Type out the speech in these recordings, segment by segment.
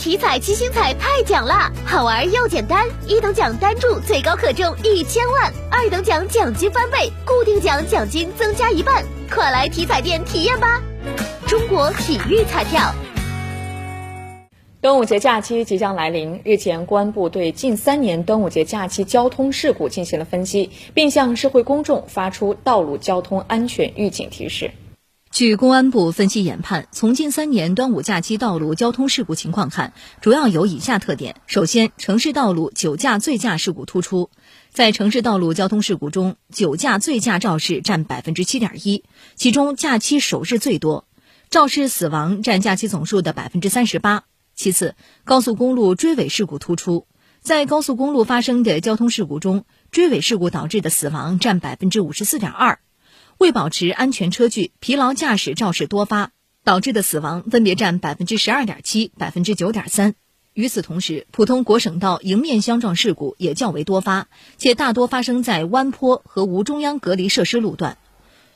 体彩七星彩太奖啦，好玩又简单，一等奖单注最高可中一千万，二等奖奖金翻倍，固定奖奖金增加一半，快来体彩店体验吧！中国体育彩票。端午节假期即将来临，日前公安部对近三年端午节假期交通事故进行了分析，并向社会公众发出道路交通安全预警提示。据公安部分析研判，从近三年端午假期道路交通事故情况看，主要有以下特点：首先，城市道路酒驾醉驾事故突出，在城市道路交通事故中，酒驾醉驾肇事占百分之七点一，其中假期首日最多，肇事死亡占假期总数的百分之三十八。其次，高速公路追尾事故突出，在高速公路发生的交通事故中，追尾事故导致的死亡占百分之五十四点二，为保持安全车距、疲劳驾驶肇事多发导致的死亡分别占百分之十二点七、百分之九点三。与此同时，普通国省道迎面相撞事故也较为多发，且大多发生在弯坡和无中央隔离设施路段，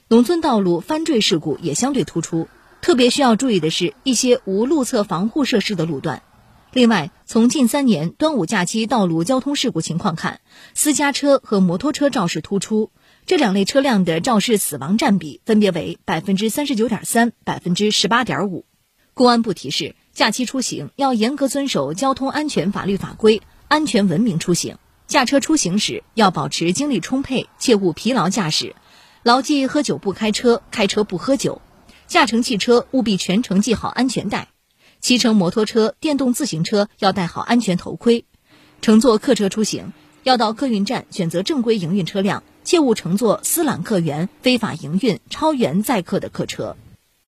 农村道路翻坠事故也相对突出。特别需要注意的是一些无路侧防护设施的路段。另外，从近三年端午假期道路交通事故情况看，私家车和摩托车肇事突出，这两类车辆的肇事死亡占比分别为百分之三十九点三、百分之十八点五。公安部提示：假期出行要严格遵守交通安全法律法规，安全文明出行。驾车出行时要保持精力充沛，切勿疲劳驾驶，牢记喝酒不开车，开车不喝酒。驾乘汽车务必全程系好安全带，骑乘摩托车、电动自行车要戴好安全头盔。乘坐客车出行，要到客运站选择正规营运车辆，切勿乘坐私揽客源、非法营运、超员载客的客车。